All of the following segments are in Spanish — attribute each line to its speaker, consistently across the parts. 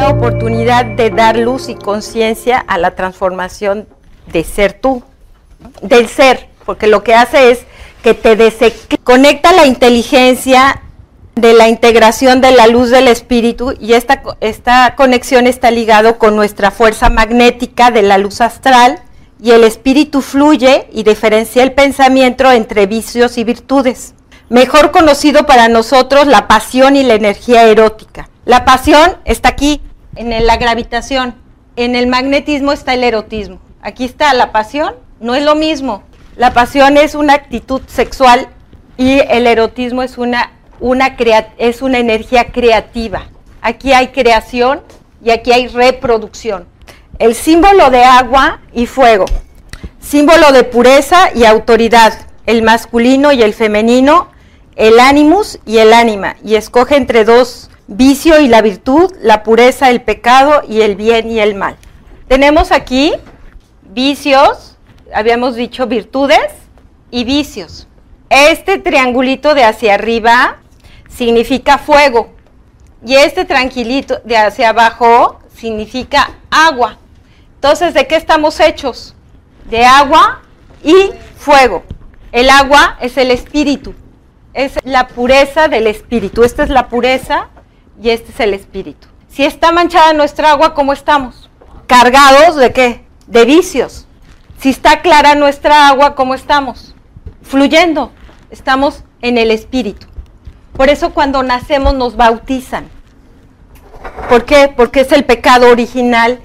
Speaker 1: una oportunidad de dar luz y conciencia a la transformación de ser tú, del ser, porque lo que hace es que te conecta la inteligencia de la integración de la luz del espíritu y esta, esta conexión está ligado con nuestra fuerza magnética de la luz astral y el espíritu fluye y diferencia el pensamiento entre vicios y virtudes. Mejor conocido para nosotros la pasión y la energía erótica. La pasión está aquí, en la gravitación. En el magnetismo está el erotismo. Aquí está la pasión, no es lo mismo. La pasión es una actitud sexual y el erotismo es una, una, es una energía creativa. Aquí hay creación y aquí hay reproducción. El símbolo de agua y fuego. Símbolo de pureza y autoridad. El masculino y el femenino. El animus y el ánima. Y escoge entre dos vicio y la virtud, la pureza, el pecado y el bien y el mal. Tenemos aquí vicios, habíamos dicho virtudes y vicios. Este triangulito de hacia arriba significa fuego y este tranquilito de hacia abajo significa agua. Entonces, ¿de qué estamos hechos? De agua y fuego. El agua es el espíritu, es la pureza del espíritu. Esta es la pureza y este es el espíritu. Si está manchada nuestra agua, ¿cómo estamos? Cargados de qué? De vicios. Si está clara nuestra agua, ¿cómo estamos? Fluyendo. Estamos en el espíritu. Por eso cuando nacemos nos bautizan. ¿Por qué? Porque es el pecado original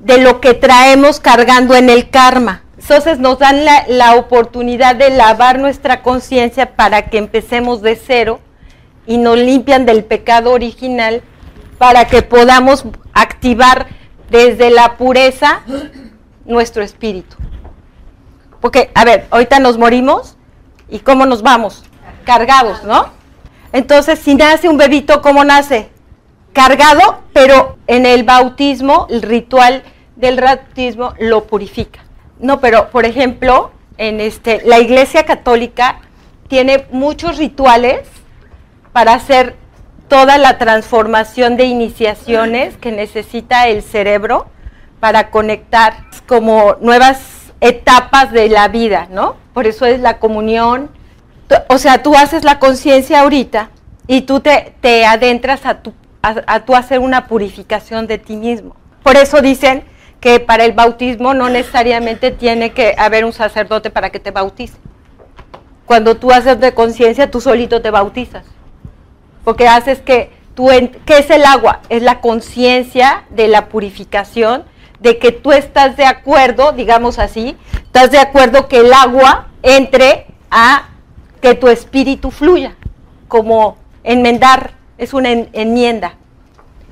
Speaker 1: de lo que traemos cargando en el karma. Entonces nos dan la, oportunidad de lavar nuestra conciencia para que empecemos de cero y nos limpian del pecado original para que podamos activar desde la pureza nuestro espíritu. Porque, a ver, ahorita nos morimos y ¿cómo nos vamos? Cargados, ¿no? Entonces, si nace un bebito, ¿cómo nace? Cargado, pero en el bautismo, el ritual del bautismo lo purifica. No, pero por ejemplo, en este, la Iglesia Católica tiene muchos rituales para hacer toda la transformación de iniciaciones que necesita el cerebro para conectar como nuevas etapas de la vida, ¿no? Por eso es la comunión. O sea, tú haces la conciencia ahorita y tú te, te adentras a tu, a, tú hacer una purificación de ti mismo. Por eso dicen que para el bautismo no necesariamente tiene que haber un sacerdote para que te bautice. Cuando tú haces de conciencia, tú solito te bautizas. Porque haces que tú, ¿qué es el agua? Es la conciencia de la purificación, de que tú estás de acuerdo, digamos así, estás de acuerdo que el agua entre a que tu espíritu fluya, como enmendar, es una enmienda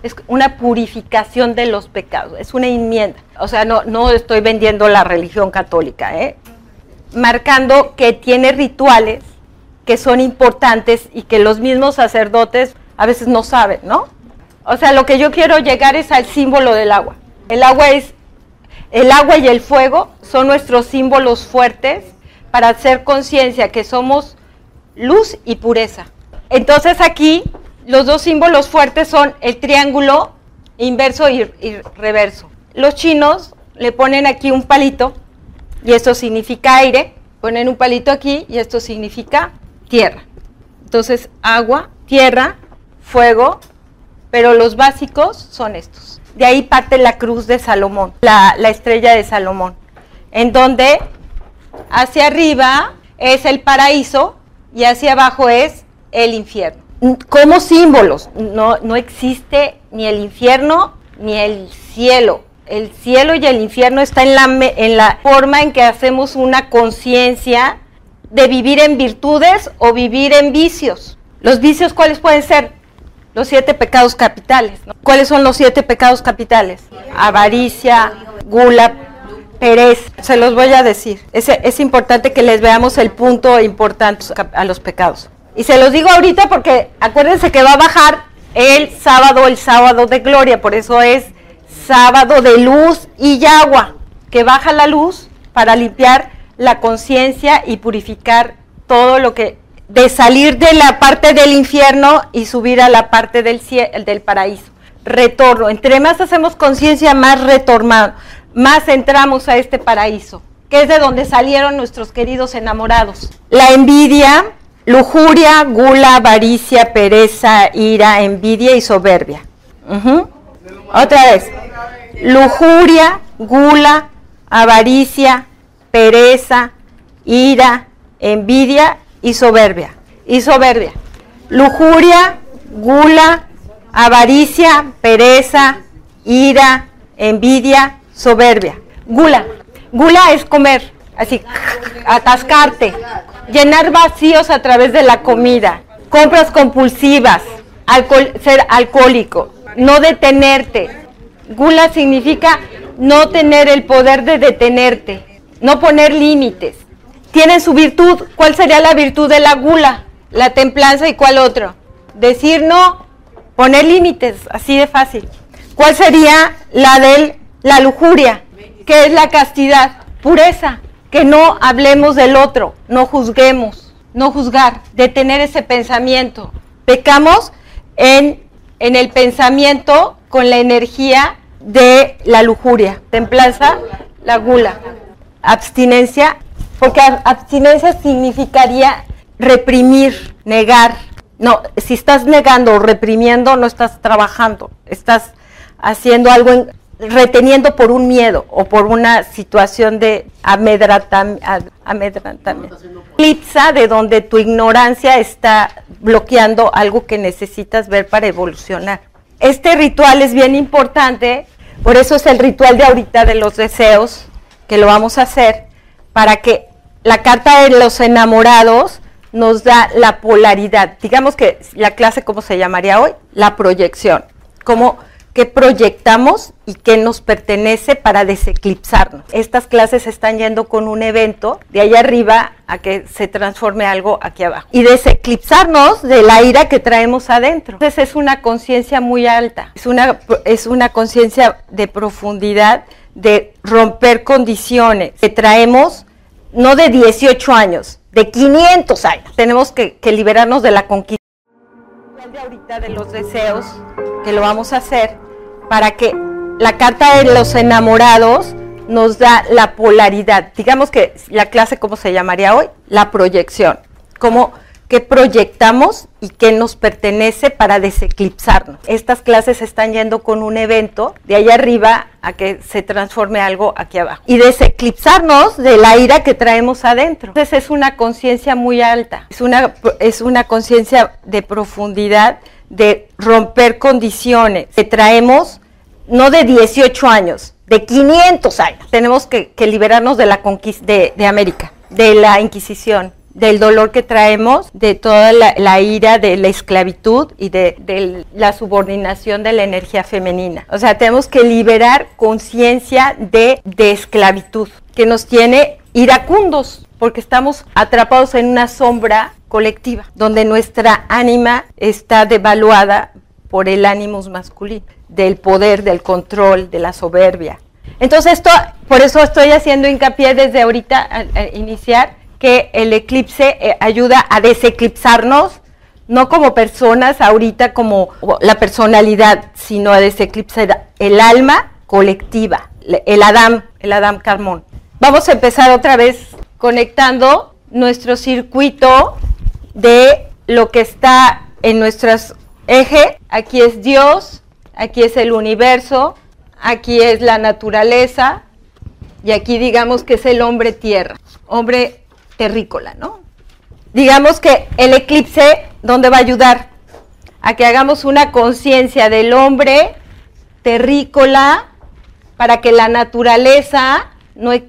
Speaker 1: es una purificación de los pecados, es una enmienda. O sea, no, no estoy vendiendo la religión católica, ¿eh? marcando que tiene rituales que son importantes y que los mismos sacerdotes a veces no saben, ¿no? O sea, lo que yo quiero llegar es al símbolo del agua. El agua es el agua y el fuego son nuestros símbolos fuertes para hacer conciencia que somos luz y pureza. Entonces aquí los dos símbolos fuertes son el triángulo inverso y, reverso. Los chinos le ponen aquí un palito y esto significa aire, ponen un palito aquí y esto significa tierra. Entonces, agua, tierra, fuego, pero los básicos son estos. De ahí parte la cruz de Salomón, la, la estrella de Salomón, en donde hacia arriba es el paraíso y hacia abajo es el infierno como símbolos. No, no existe ni el infierno ni el cielo. El cielo y el infierno está en la, en la forma en que hacemos una conciencia de vivir en virtudes o vivir en vicios. ¿Los vicios cuáles pueden ser? Los siete pecados capitales. ¿Cuáles son los siete pecados capitales? Avaricia, gula, pereza. Se los voy a decir. Es, es importante que les veamos el punto importante a los pecados. Y se los digo ahorita porque acuérdense que va a bajar el sábado, el sábado de gloria, por eso es sábado de luz y agua, que baja la luz para limpiar la conciencia y purificar todo lo que de salir de la parte del infierno y subir a la parte del del paraíso. retorno. Entre más hacemos conciencia, más retornamos, más entramos a este paraíso, que es de donde salieron nuestros queridos enamorados. La envidia, lujuria, gula, avaricia, pereza, ira, envidia y soberbia. Otra vez. Lujuria, gula, avaricia, pereza, ira, envidia y soberbia. Y soberbia. Lujuria, gula, avaricia, pereza, ira, envidia, soberbia. Gula. Gula es comer, así, atascarte, llenar vacíos a través de la comida, compras compulsivas, ser alcohólico, no detenerte. Gula significa no tener el poder de detenerte, no poner límites. Tienen su virtud. ¿Cuál sería la virtud de la gula? La templanza y cuál otro? Decir no, poner límites, así de fácil. ¿Cuál sería la de la lujuria? ¿Qué es la castidad? Pureza, que no hablemos del otro, no juzguemos, no juzgar, detener ese pensamiento. Pecamos en, en el pensamiento con la energía de la lujuria. Templanza, la gula. Abstinencia, porque abstinencia significaría reprimir, negar. No, si estás negando o reprimiendo, no estás trabajando. Estás haciendo algo, reteniendo por un miedo o por una situación de amedrantamiento. Eclipsa de donde tu ignorancia está bloqueando algo que necesitas ver para evolucionar. Este ritual es bien importante, por eso es el ritual de ahorita de los deseos, que lo vamos a hacer, para que la carta de los enamorados nos da la polaridad. Digamos que la clase, ¿cómo se llamaría hoy? La proyección. Como qué proyectamos y qué nos pertenece para deseclipsarnos. Estas clases están yendo con un evento de allá arriba a que se transforme algo aquí abajo. Y deseclipsarnos de la ira que traemos adentro. Entonces es una conciencia muy alta, es una, es una conciencia de profundidad, de romper condiciones que traemos no de 18 años, de 500 años. Tenemos que, liberarnos de la conquista de ahorita de los deseos, que lo vamos a hacer, para que la carta de los enamorados nos da la polaridad. Digamos que la clase, ¿cómo se llamaría hoy? La proyección. Cómo qué proyectamos y qué nos pertenece para deseclipsarnos. Estas clases están yendo con un evento de allá arriba a que se transforme algo aquí abajo. Y deseclipsarnos de la ira que traemos adentro. Entonces es una conciencia muy alta, es una, es una conciencia de profundidad, de romper condiciones que traemos no de 18 años, de 500 años. Tenemos que, liberarnos de la conquista de, de América, de la Inquisición del dolor que traemos, de toda la, ira de la esclavitud y de, la subordinación de la energía femenina. O sea, tenemos que liberar conciencia de, de esclavitud, que nos tiene iracundos, porque estamos atrapados en una sombra colectiva, donde nuestra ánima está devaluada por el ánimo masculino, del poder, del control, de la soberbia. Entonces, esto, por eso estoy haciendo hincapié desde ahorita a iniciar, que el eclipse eh, ayuda a deseclipsarnos, no como personas ahorita como la personalidad, sino a deseclipsar el alma colectiva, el Adam, el Adam Carmón. Vamos a empezar otra vez conectando nuestro circuito de lo que está en nuestro eje. Aquí es Dios, aquí es el universo, aquí es la naturaleza y aquí digamos que es el hombre tierra. Hombre terrícola, ¿no? Digamos que el eclipse, ¿dónde va a ayudar? A que hagamos una conciencia del hombre terrícola para que la naturaleza, e,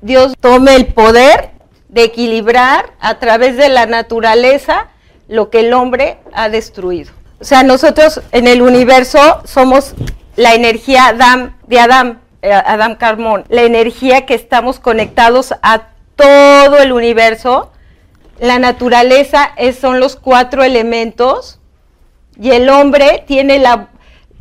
Speaker 1: Dios tome el poder de equilibrar a través de la naturaleza lo que el hombre ha destruido. O sea, nosotros en el universo somos la energía de Adam, eh, Adam Carmón, la energía que estamos conectados a todo el universo. La naturaleza son los cuatro elementos y el hombre tiene la,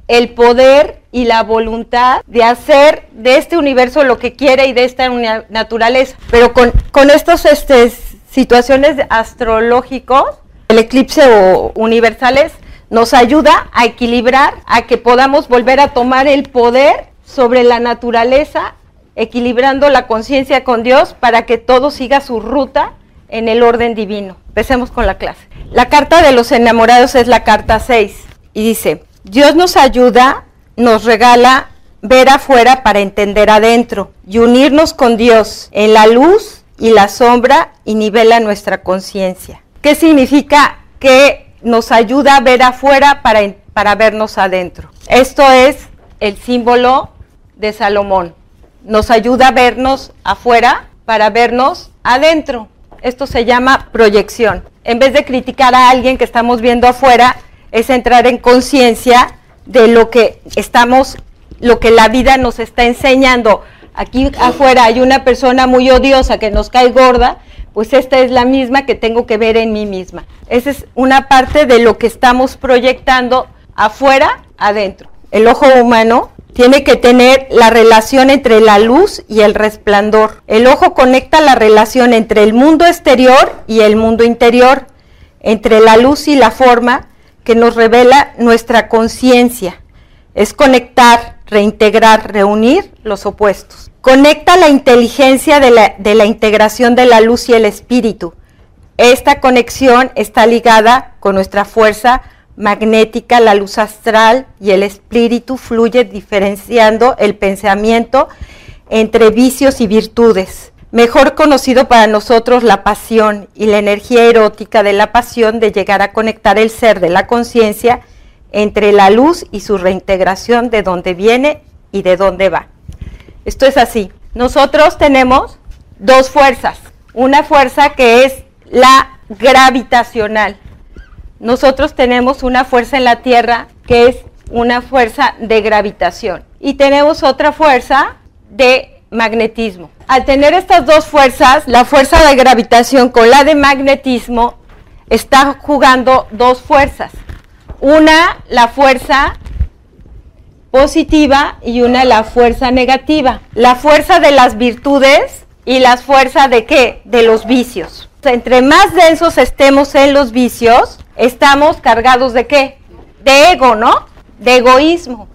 Speaker 1: el poder y la voluntad de hacer de este universo lo que quiere y de esta naturaleza. Pero con, con estas este, situaciones astrológicos, el eclipse o universales, nos ayuda a equilibrar, a que podamos volver a tomar el poder sobre la naturaleza, equilibrando la conciencia con Dios para que todo siga su ruta en el orden divino. Empecemos con la clase. La carta de los enamorados es la carta 6 y dice, Dios nos ayuda, nos regala ver afuera para entender adentro y unirnos con Dios en la luz y la sombra y nivela nuestra conciencia. ¿Qué significa que nos ayuda a ver afuera para, para vernos adentro. Esto es el símbolo de Salomón. Nos ayuda a vernos afuera para vernos adentro. Esto se llama proyección. En vez de criticar a alguien que estamos viendo afuera, es entrar en conciencia de lo que estamos, lo que la vida nos está enseñando. Aquí afuera hay una persona muy odiosa que nos cae gorda pues esta es la misma que tengo que ver en mí misma. Esa es una parte de lo que estamos proyectando afuera, adentro. El ojo humano tiene que tener la relación entre la luz y el resplandor. El ojo conecta la relación entre el mundo exterior y el mundo interior, entre la luz y la forma que nos revela nuestra conciencia. Es conectar, reintegrar, reunir los opuestos. Conecta la inteligencia de la, integración de la luz y el espíritu. Esta conexión está ligada con nuestra fuerza magnética, la luz astral y el espíritu fluye diferenciando el pensamiento entre vicios y virtudes. Mejor conocido para nosotros la pasión y la energía erótica de la pasión de llegar a conectar el ser de la conciencia entre la luz y su reintegración de dónde viene y de dónde va. Esto es así. Nosotros tenemos dos fuerzas. Una fuerza que es la gravitacional. Nosotros tenemos una fuerza en la Tierra que es una fuerza de gravitación. Y tenemos otra fuerza de magnetismo. Al tener estas dos fuerzas, la fuerza de gravitación con la de magnetismo, está jugando dos fuerzas. Una, la fuerza positiva y una la fuerza negativa. La fuerza de las virtudes y la fuerza de qué? De los vicios. Entre más densos estemos en los vicios, estamos cargados de qué? De ego, ¿no? De egoísmo.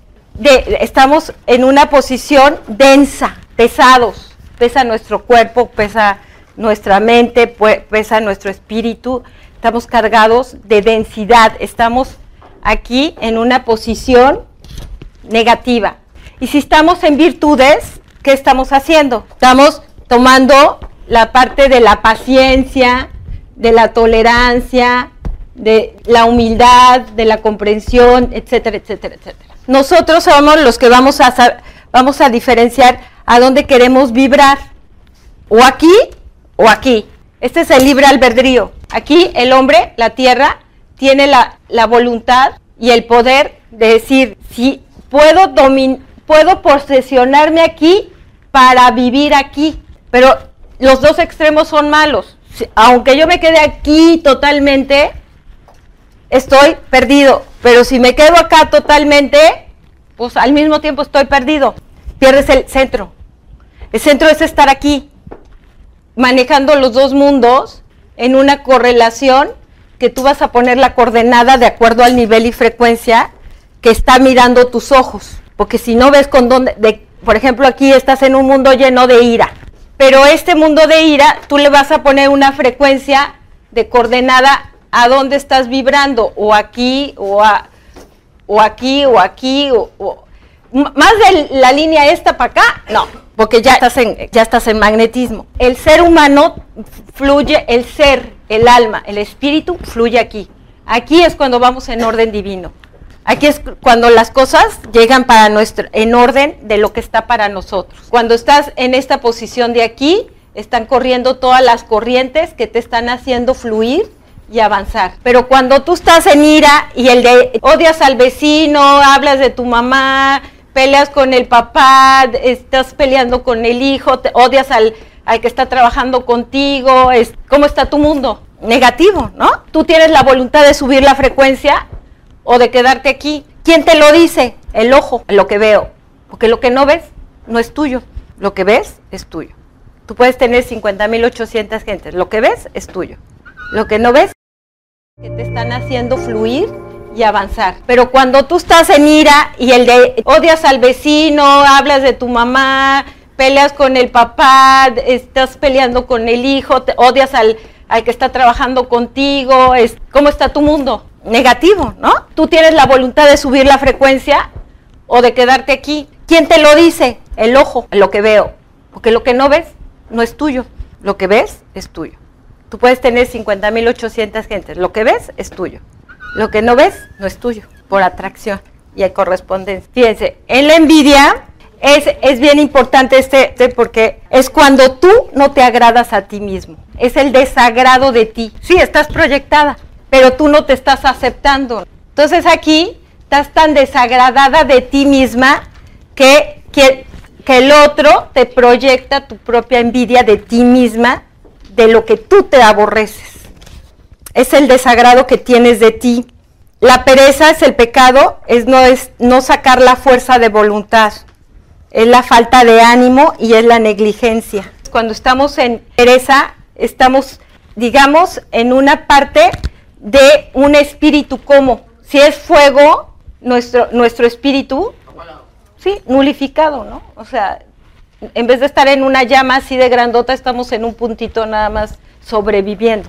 Speaker 1: Estamos en una posición densa, pesados. Pesa nuestro cuerpo, pesa nuestra mente, pesa nuestro espíritu. Estamos cargados de densidad. Estamos aquí en una posición negativa. Y si estamos en virtudes, ¿qué estamos haciendo? Estamos tomando la parte de la paciencia, de la tolerancia, de la humildad, de la comprensión, etcétera, etcétera, etcétera. Nosotros somos los que vamos a, vamos a diferenciar a dónde queremos vibrar, o aquí o aquí. Este es el libre albedrío. Aquí el hombre, la tierra, tiene la, la voluntad y el poder de decir si puedo, puedo posesionarme aquí para vivir aquí, pero los dos extremos son malos. Aunque yo me quede aquí totalmente, estoy perdido, pero si me quedo acá totalmente, pues al mismo tiempo estoy perdido. Pierdes el centro. El centro es estar aquí, manejando los dos mundos en una correlación que tú vas a poner la coordenada de acuerdo al nivel y frecuencia que está mirando tus ojos. Porque si no ves con dónde, de, por ejemplo, aquí estás en un mundo lleno de ira. Pero este mundo de ira, tú le vas a poner una frecuencia de coordenada a dónde estás vibrando, o aquí, o, a, o aquí, o aquí, o, más de la línea esta para acá, no, porque ya estás, en, ya estás en magnetismo. El ser humano fluye, el ser, el alma, el espíritu fluye aquí. Aquí es cuando vamos en orden divino. Aquí es cuando las cosas llegan para nuestro, en orden de lo que está para nosotros. Cuando estás en esta posición de aquí, están corriendo todas las corrientes que te están haciendo fluir y avanzar. Pero cuando tú estás en ira y el de odias al vecino, hablas de tu mamá, peleas con el papá, estás peleando con el hijo, odias al, al que está trabajando contigo, es, ¿cómo está tu mundo? Negativo, ¿no? Tú tienes la voluntad de subir la frecuencia o de quedarte aquí. ¿Quién te lo dice? El ojo, lo que veo. Porque lo que no ves no es tuyo. Lo que ves es tuyo. Tú puedes tener 50.800 gentes. Lo que ves es tuyo. Lo que no ves que te están haciendo fluir y avanzar. Pero cuando tú estás en ira y el de odias al vecino, hablas de tu mamá, peleas con el papá, estás peleando con el hijo, odias al, al que está trabajando contigo, es, ¿cómo está tu mundo? Negativo, ¿no? Tú tienes la voluntad de subir la frecuencia o de quedarte aquí. ¿Quién te lo dice? El ojo, lo que veo. Porque lo que no ves no es tuyo. Lo que ves es tuyo. Tú puedes tener 50.800 gentes. Lo que ves es tuyo. Lo que no ves no es tuyo. Por atracción y hay correspondencia. Fíjense, en la envidia es, es bien importante este, este, porque es cuando tú no te agradas a ti mismo. Es el desagrado de ti. Sí, estás proyectada, pero tú no te estás aceptando. Entonces aquí estás tan desagradada de ti misma que, que, que el otro te proyecta tu propia envidia de ti misma, de lo que tú te aborreces. Es el desagrado que tienes de ti. La pereza es el pecado, es no, es no sacar la fuerza de voluntad es la falta de ánimo y es la negligencia. Cuando estamos en pereza, estamos, digamos, en una parte de un espíritu como, si es fuego, nuestro, nuestro espíritu, sí, nulificado, ¿no? O sea, en vez de estar en una llama así de grandota, estamos en un puntito nada más sobreviviendo.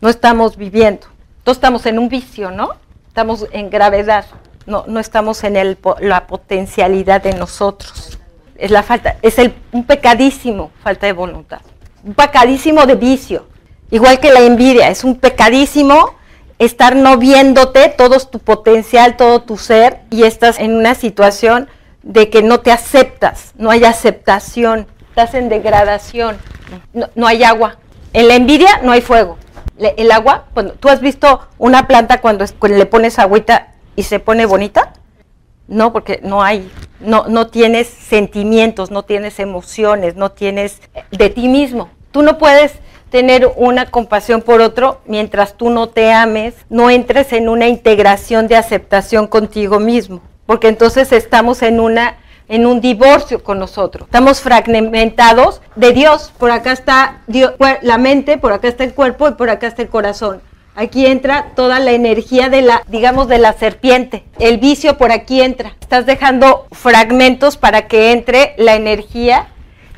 Speaker 1: No estamos viviendo. Entonces estamos en un vicio, ¿no? Estamos en gravedad no, no estamos en el, la potencialidad de nosotros. Es la falta, es el, un pecadísimo falta de voluntad, un pecadísimo de vicio, igual que la envidia, es un pecadísimo estar no viéndote todo tu potencial, todo tu ser, y estás en una situación de que no te aceptas, no hay aceptación, estás en degradación, no, hay agua. En la envidia no hay fuego. El agua, cuando tú has visto una planta cuando, le pones agüita y se pone bonita? No, porque no hay, no, no tienes sentimientos, no tienes emociones, no tienes de ti mismo. Tú no puedes tener una compasión por otro mientras tú no te ames, no entres en una integración de aceptación contigo mismo, porque entonces estamos en una en un divorcio con nosotros. Estamos fragmentados de Dios. Por acá está la mente, por acá está el cuerpo y por acá está el corazón. Aquí entra toda la energía de la, digamos, de la serpiente. El vicio por aquí entra. Estás dejando fragmentos para que entre la energía.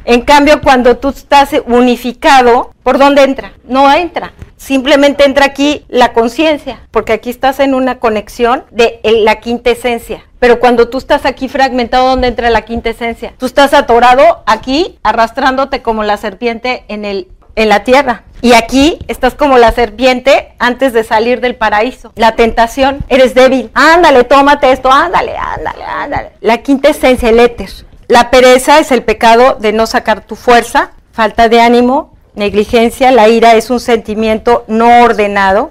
Speaker 1: En cambio, cuando tú estás unificado, ¿por dónde entra? No entra. Simplemente entra aquí la conciencia, porque aquí estás en una conexión de la quinta esencia. Pero cuando tú estás aquí fragmentado, ¿dónde entra la quinta esencia? Tú estás atorado aquí, arrastrándote como la serpiente en el en la tierra. Y aquí estás como la serpiente antes de salir del paraíso. La tentación, eres débil. Ándale, tómate esto, ándale, ándale, ándale. La quinta esencia, el éter. La pereza es el pecado de no sacar tu fuerza, falta de ánimo, negligencia. La ira es un sentimiento no ordenado,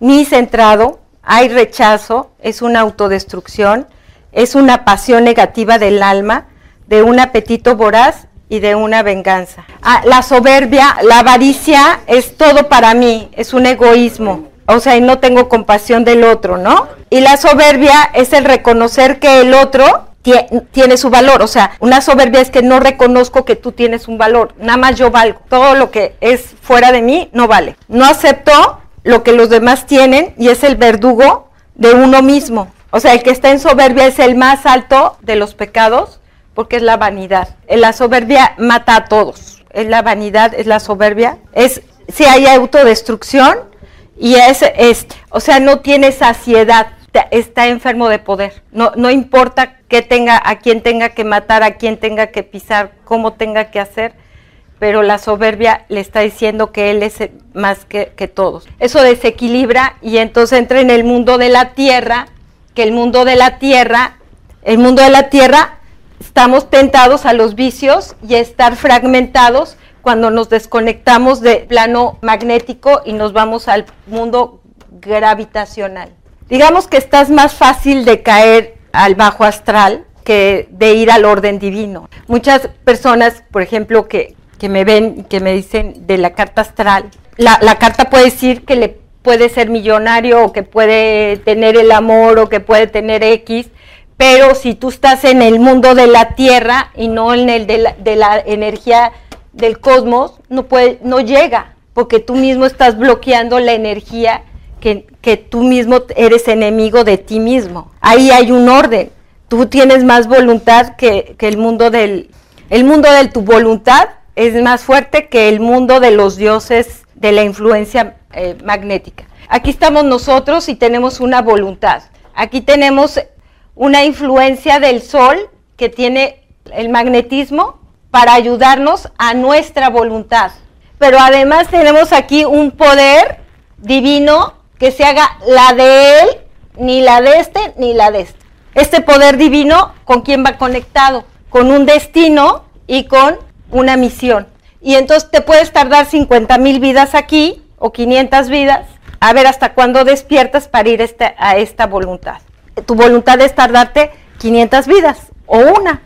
Speaker 1: ni centrado. Hay rechazo, es una autodestrucción, es una pasión negativa del alma, de un apetito voraz y de una venganza. Ah, la soberbia, la avaricia es todo para mí, es un egoísmo. O sea, no tengo compasión del otro, ¿no? Y la soberbia es el reconocer que el otro tiene su valor. O sea, una soberbia es que no reconozco que tú tienes un valor. Nada más yo valgo. Todo lo que es fuera de mí no vale. No acepto lo que los demás tienen y es el verdugo de uno mismo. O sea, el que está en soberbia es el más alto de los pecados porque es la vanidad. La soberbia mata a todos. Es la vanidad, es la soberbia. Es si hay autodestrucción y es, es o sea, no tiene saciedad. Está enfermo de poder. No, no importa que tenga, a quién tenga que matar, a quién tenga que pisar, cómo tenga que hacer, pero la soberbia le está diciendo que él es más que, que todos. Eso desequilibra y entonces entra en el mundo de la tierra, que el mundo de la tierra, el mundo de la tierra estamos tentados a los vicios y a estar fragmentados cuando nos desconectamos del plano magnético y nos vamos al mundo gravitacional. Digamos que estás más fácil de caer al bajo astral que de ir al orden divino. Muchas personas, por ejemplo, que, me ven y que me dicen de la carta astral, la, la carta puede decir que le puede ser millonario o que puede tener el amor o que puede tener X, pero si tú estás en el mundo de la Tierra y no en el de la, energía del cosmos, no, puede, no llega, porque tú mismo estás bloqueando la energía que, que tú mismo eres enemigo de ti mismo. Ahí hay un orden. Tú tienes más voluntad que, el mundo del... El mundo de tu voluntad es más fuerte que el mundo de los dioses de la influencia eh, magnética. Aquí estamos nosotros y tenemos una voluntad. Aquí tenemos una influencia del sol que tiene el magnetismo para ayudarnos a nuestra voluntad. Pero además tenemos aquí un poder divino que se haga la de él, ni la de este, ni la de este. Este poder divino, ¿con quién va conectado? Con un destino y con una misión. Y entonces te puedes tardar 50 mil vidas aquí o 500 vidas, a ver hasta cuándo despiertas para ir este, a esta voluntad. Tu voluntad es tardarte 500 vidas o una.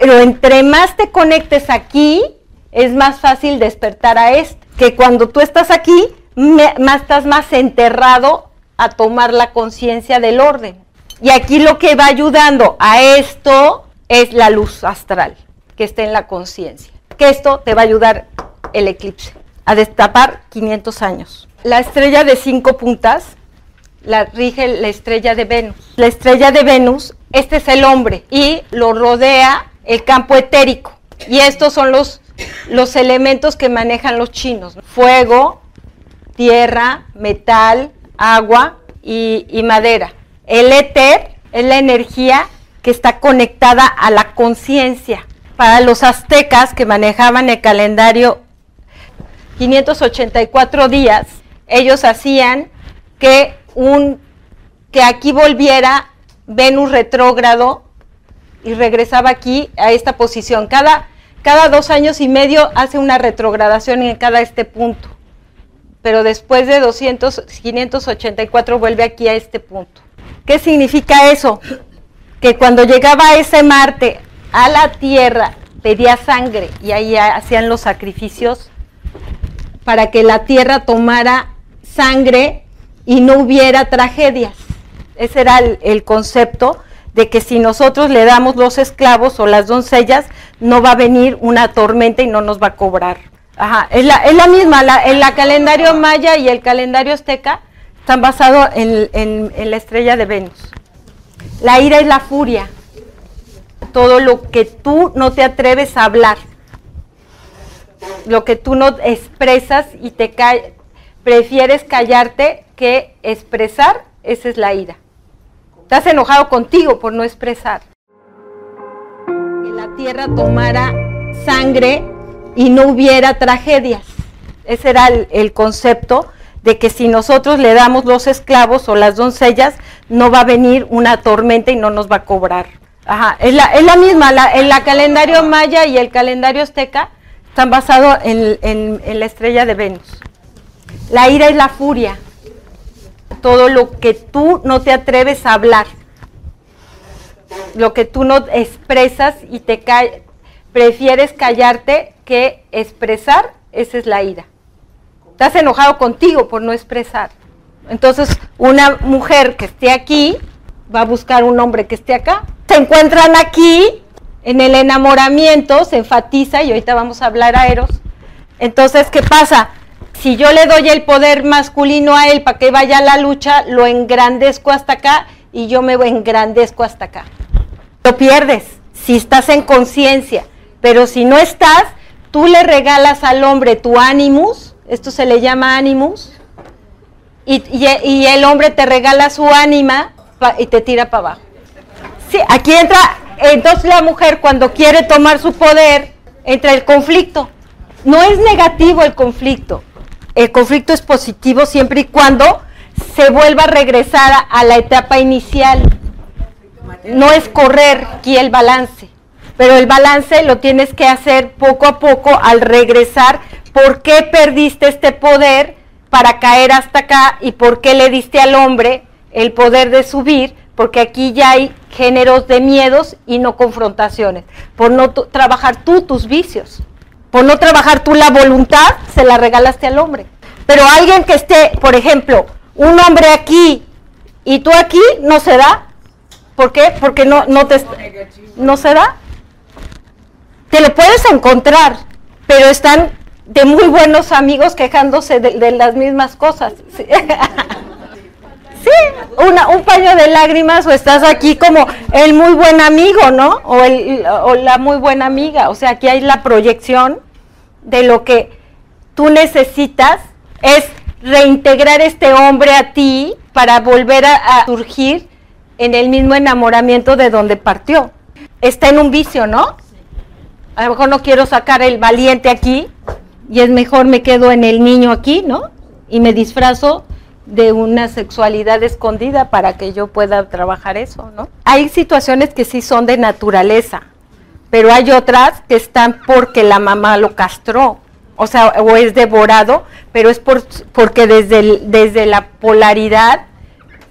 Speaker 1: Pero entre más te conectes aquí, es más fácil despertar a este. Que cuando tú estás aquí, más estás más enterrado a tomar la conciencia del orden. Y aquí lo que va ayudando a esto es la luz astral, que está en la conciencia. Que esto te va a ayudar el eclipse, a destapar 500 años. La estrella de cinco puntas la rige la estrella de Venus. La estrella de Venus, este es el hombre y lo rodea el campo etérico. Y estos son los, los elementos que manejan los chinos. Fuego, tierra, metal, agua y, madera. El éter es la energía que está conectada a la conciencia. Para los aztecas que manejaban el calendario 584 días, ellos hacían que un que aquí volviera Venus retrógrado y regresaba aquí a esta posición. Cada, cada dos años y medio hace una retrogradación en cada este punto. Pero después de 200, 584 vuelve aquí a este punto. ¿Qué significa eso? Que cuando llegaba ese Marte a la Tierra, pedía sangre y ahí hacían los sacrificios para que la Tierra tomara sangre y no hubiera tragedias. Ese era el concepto de que si nosotros le damos los esclavos o las doncellas, no va a venir una tormenta y no nos va a cobrar. Ajá, es la, es la misma, la, el calendario maya y el calendario azteca están basados en, en la estrella de Venus. La ira es la furia, todo lo que tú no te atreves a hablar, lo que tú no expresas y te prefieres callarte que expresar, esa es la ira. Estás enojado contigo por no expresar. Que la tierra tomara sangre y no hubiera tragedias. Ese era el, concepto de que si nosotros le damos los esclavos o las doncellas, no va a venir una tormenta y no nos va a cobrar. Ajá, es la, es la misma, la, el calendario maya y el calendario azteca están basados en, en la estrella de Venus. La ira es la furia, todo lo que tú no te atreves a hablar, lo que tú no expresas y te prefieres callarte que expresar, esa es la ira. Estás enojado contigo por no expresar. Entonces, una mujer que esté aquí va a buscar un hombre que esté acá. Se encuentran aquí en el enamoramiento, se enfatiza, y ahorita vamos a hablar a Eros. Entonces, ¿qué pasa? si yo le doy el poder masculino a él para que vaya a la lucha, lo engrandezco hasta acá y yo me engrandezco hasta acá. Lo pierdes si estás en conciencia, pero si no estás, tú le regalas al hombre tu animus, esto se le llama animus, y, el hombre te regala su ánima y te tira para abajo. Sí, aquí entra, entonces la mujer cuando quiere tomar su poder, entra el conflicto. No es negativo el conflicto, el conflicto es positivo siempre y cuando se vuelva a regresar a, la etapa inicial. No es correr aquí el balance, pero el balance lo tienes que hacer poco a poco al regresar. ¿Por qué perdiste este poder para caer hasta acá y por qué le diste al hombre el poder de subir? Porque aquí ya hay géneros de miedos y no confrontaciones, por no trabajar tú tus vicios. Por no trabajar tú la voluntad, se la regalaste al hombre. Pero alguien que esté, por ejemplo, un hombre aquí y tú aquí, no se da. ¿Por qué? Porque no, no, te, no se da. Te lo puedes encontrar, pero están de muy buenos amigos quejándose de, las mismas cosas. Sí, una, un paño de lágrimas o estás aquí como el muy buen amigo, ¿no? O, el, o la muy buena amiga. O sea, aquí hay la proyección de lo que tú necesitas es reintegrar este hombre a ti para volver a, surgir en el mismo enamoramiento de donde partió. Está en un vicio, ¿no? A lo mejor no quiero sacar el valiente aquí y es mejor me quedo en el niño aquí, ¿no? Y me disfrazo de una sexualidad escondida para que yo pueda trabajar eso, ¿no? Hay situaciones que sí son de naturaleza, pero hay otras que están porque la mamá lo castró, o sea, o es devorado, pero es por, porque desde, desde la polaridad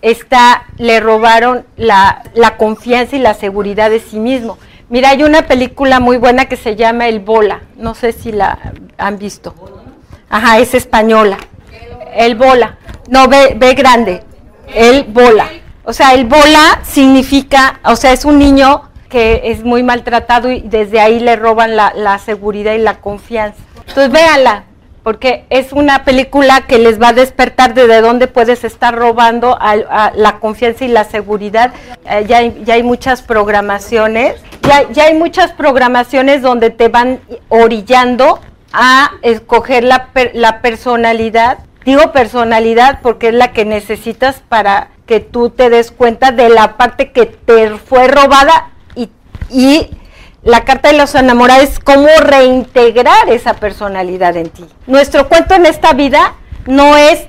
Speaker 1: está, le robaron la, la confianza y la seguridad de sí mismo. Mira, hay una película muy buena que se llama El Bola, no sé si la han visto. Ajá, es española. El Bola. No, ve, ve grande. El Bola. O sea, el Bola significa, o sea, es un niño que es muy maltratado y desde ahí le roban la, la seguridad y la confianza. Entonces véanla, porque es una película que les va a despertar de, dónde puedes estar robando a, la confianza y la seguridad. Eh, ya, hay, ya, hay, muchas programaciones, ya, ya, hay muchas programaciones donde te van orillando a escoger la, la personalidad. Digo personalidad porque es la que necesitas para que tú te des cuenta de la parte que te fue robada y, y la carta de los enamorados es cómo reintegrar esa personalidad en ti. Nuestro cuento en esta vida no es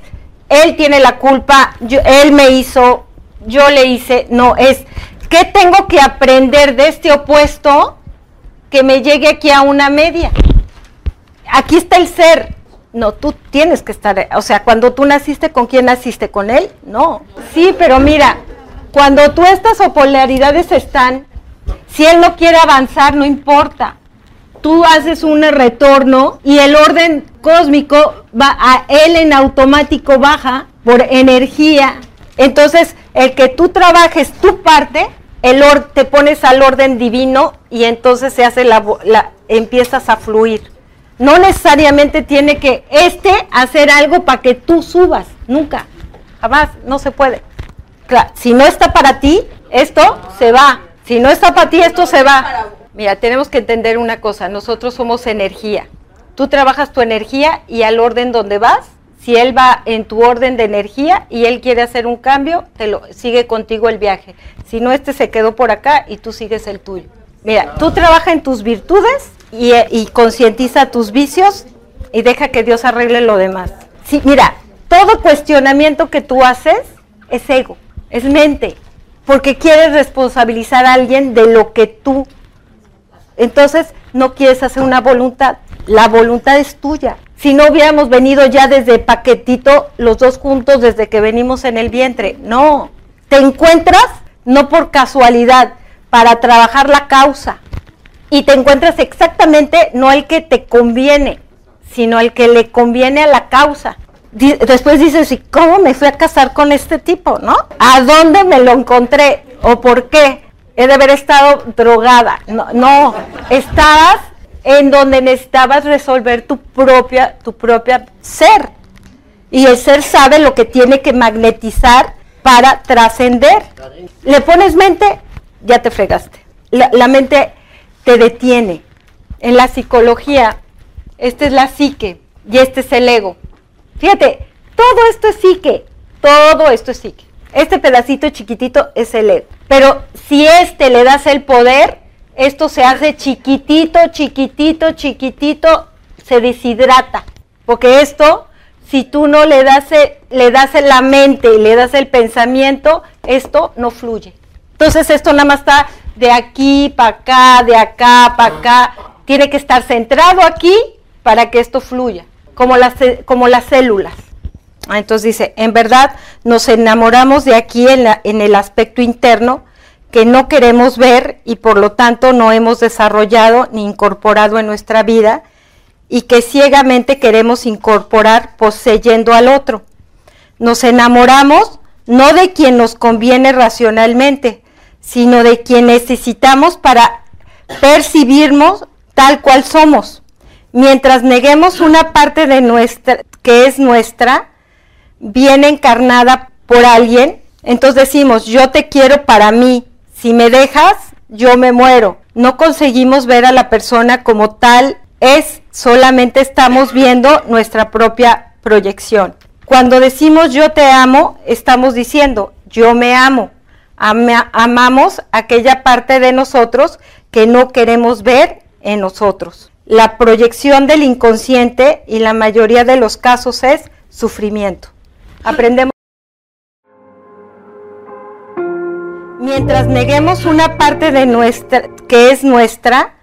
Speaker 1: él tiene la culpa, él me hizo, yo le hice, no, es qué tengo que aprender de este opuesto que me llegue aquí a una media. Aquí está el ser. No, tú tienes que estar, o sea, cuando tú naciste, ¿con quién naciste? ¿Con él? No. Sí, pero mira, cuando tú estas polaridades están, si él no quiere avanzar, no importa. Tú haces un retorno y el orden cósmico va a él en automático baja por energía. Entonces, el que tú trabajes tu parte, el te pones al orden divino y entonces se hace la, la empiezas a fluir. No necesariamente tiene que este hacer algo para que tú subas, nunca, jamás, no se puede. si no está para ti, esto se va. Si no está para ti, esto se va. Mira, tenemos que entender una cosa, nosotros somos energía. Tú trabajas tu energía y al orden donde vas, si él va en tu orden de energía y él quiere hacer un cambio, te lo sigue contigo el viaje. Si no, este se quedó por acá y tú sigues el tuyo. Mira, tú trabaja en tus virtudes y, y concientiza tus vicios y deja que Dios arregle lo demás. Sí, mira, todo cuestionamiento que tú haces es ego, es mente porque quieres responsabilizar a alguien de lo que tú. Entonces, no quieres hacer una voluntad. La voluntad es tuya. Si no hubiéramos venido ya desde paquetito, los dos juntos, desde que venimos en el vientre. No. Te encuentras no por casualidad, para trabajar la causa. Y te encuentras exactamente no el que te conviene, sino el que le conviene a la causa después dices, ¿y cómo me fui a casar con este tipo, no? ¿A dónde me lo encontré? ¿O por qué? He de haber estado drogada. No, no, estabas en donde necesitabas resolver tu propia, tu propia ser. Y el ser sabe lo que tiene que magnetizar para trascender. Le pones mente, ya te fregaste. La, la mente te detiene. En la psicología, esta es la psique y este es el ego. Fíjate, todo esto es psique, todo esto es psique. Este pedacito chiquitito es el ego. Pero si este le das el poder, esto se hace chiquitito, chiquitito, chiquitito, se deshidrata. Porque esto, si tú no le das, le das la mente y le das el pensamiento, esto no fluye. Entonces esto nada más está de aquí para acá, de acá para acá. Tiene que estar centrado aquí para que esto fluya como las, como las células. Ah, entonces dice, en verdad nos enamoramos de aquí en el aspecto interno que no queremos ver y por lo tanto no hemos desarrollado ni incorporado en nuestra vida y que ciegamente queremos incorporar poseyendo al otro. Nos enamoramos no de quien nos conviene racionalmente, sino de quien necesitamos para percibirnos tal cual somos. Mientras neguemos una parte de nuestra, que es nuestra, bien encarnada por alguien, entonces decimos, yo te quiero para mí, si me dejas, yo me muero. No conseguimos ver a la persona como tal es, solamente estamos viendo nuestra propia proyección. Cuando decimos yo te amo, estamos diciendo yo me amo. amamos aquella parte de nosotros que no queremos ver en nosotros. La proyección del inconsciente y la mayoría de los casos es sufrimiento. Aprendemos. Mientras neguemos una parte de nuestra que es nuestra,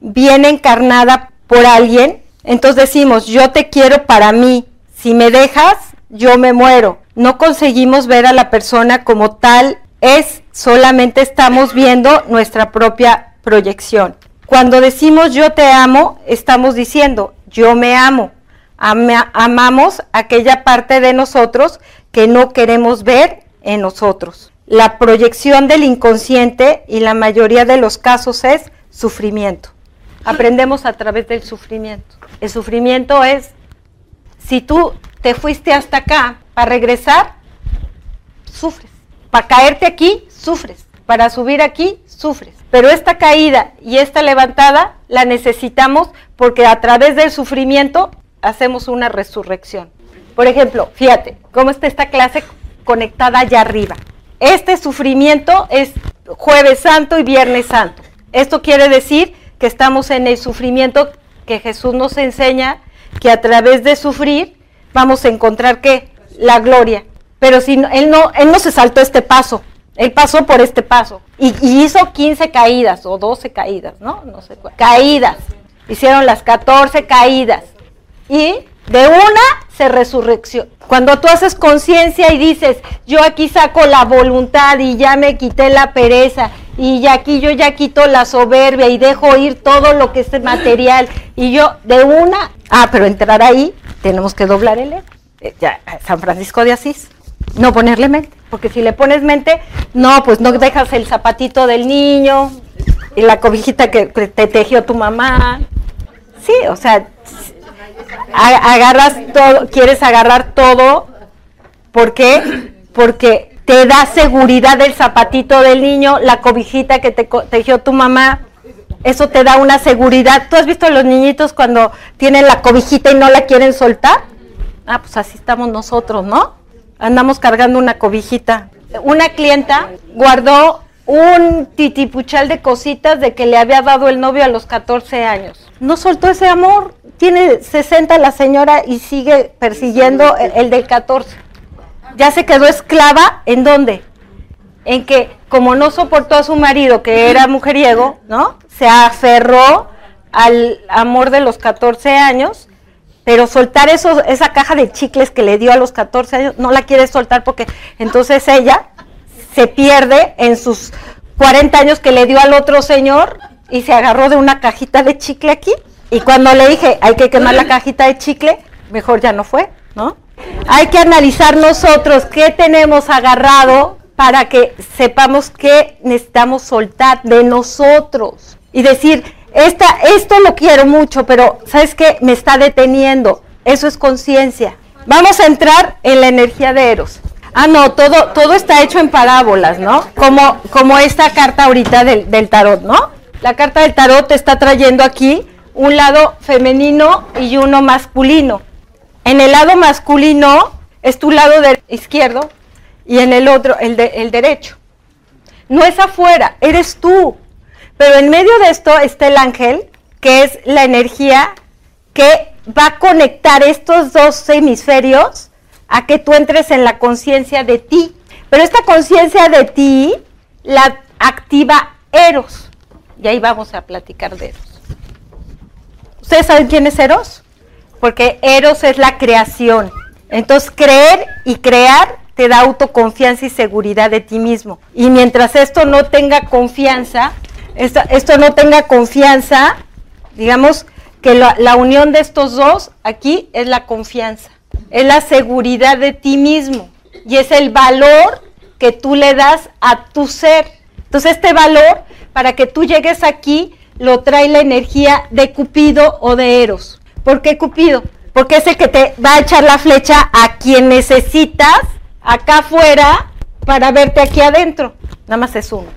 Speaker 1: viene encarnada por alguien, entonces decimos, yo te quiero para mí, si me dejas, yo me muero. No conseguimos ver a la persona como tal es, solamente estamos viendo nuestra propia proyección. Cuando decimos yo te amo, estamos diciendo yo me amo. amamos aquella parte de nosotros que no queremos ver en nosotros. La proyección del inconsciente y la mayoría de los casos es sufrimiento. Aprendemos a través del sufrimiento. El sufrimiento es, si tú te fuiste hasta acá para regresar, sufres. Para caerte aquí, sufres. Para subir aquí, sufres. Pero esta caída y esta levantada la necesitamos porque a través del sufrimiento hacemos una resurrección. Por ejemplo, fíjate cómo está esta clase conectada allá arriba. Este sufrimiento es jueves santo y viernes santo. Esto quiere decir que estamos en el sufrimiento que Jesús nos enseña que a través de sufrir vamos a encontrar que la gloria. Pero si él no él no se saltó este paso, él pasó por este paso y, hizo 15 caídas o 12 caídas, ¿no? No sé cuál. Caídas. Hicieron las 14 caídas. Y de una se resurrección. Cuando tú haces conciencia y dices, yo aquí saco la voluntad y ya me quité la pereza y aquí yo ya quito la soberbia y dejo ir todo lo que es material y yo de una, ah, pero entrar ahí tenemos que doblar el ego. Eh, ya, San Francisco de Asís, no ponerle mente, porque si le pones mente, no, pues no dejas el zapatito del niño y la cobijita que te tejió tu mamá. Sí, o sea, agarras todo, quieres agarrar todo, ¿por qué? Porque te da seguridad el zapatito del niño, la cobijita que te tejió tu mamá, eso te da una seguridad. ¿Tú has visto a los niñitos cuando tienen la cobijita y no la quieren soltar? Ah, pues así estamos nosotros, ¿no? Andamos cargando una cobijita. Una clienta guardó un titipuchal de cositas de que le había dado el novio a los 14 años. No soltó ese amor. Tiene 60 la señora y sigue persiguiendo el, del 14. Ya se quedó esclava en dónde? En que como no soportó a su marido, que era mujeriego, ¿no? Se aferró al amor de los 14 años, pero soltar eso, esa caja de chicles que le dio a los 14 años, no la quiere soltar porque entonces ella se pierde en sus 40 años que le dio al otro señor y se agarró de una cajita de chicle aquí. Y cuando le dije, hay que quemar la cajita de chicle, mejor ya no fue, ¿no? Hay que analizar nosotros qué tenemos agarrado para que sepamos qué necesitamos soltar de nosotros y decir, esta, esto lo quiero mucho, pero ¿sabes qué? Me está deteniendo. Eso es conciencia. Vamos a entrar en la energía de Eros. Ah, no, todo, todo está hecho en parábolas, ¿no? Como, como esta carta ahorita del, del tarot, ¿no? La carta del tarot te está trayendo aquí un lado femenino y uno masculino. En el lado masculino es tu lado de izquierdo y en el otro el, de, el derecho. No es afuera, eres tú. Pero en medio de esto está el ángel, que es la energía que va a conectar estos dos hemisferios a que tú entres en la conciencia de ti. Pero esta conciencia de ti la activa Eros. Y ahí vamos a platicar de Eros. ¿Ustedes saben quién es Eros? Porque Eros es la creación. Entonces, creer y crear te da autoconfianza y seguridad de ti mismo. Y mientras esto no tenga confianza, esto, no tenga confianza, digamos que la unión de estos dos aquí es la confianza es la seguridad de ti mismo y es el valor que tú le das a tu ser. Entonces este valor, para que tú llegues aquí, lo trae la energía de Cupido o de Eros. ¿Por qué Cupido? Porque es el que te va a echar la flecha a quien necesitas acá afuera para verte aquí adentro. Nada más es uno.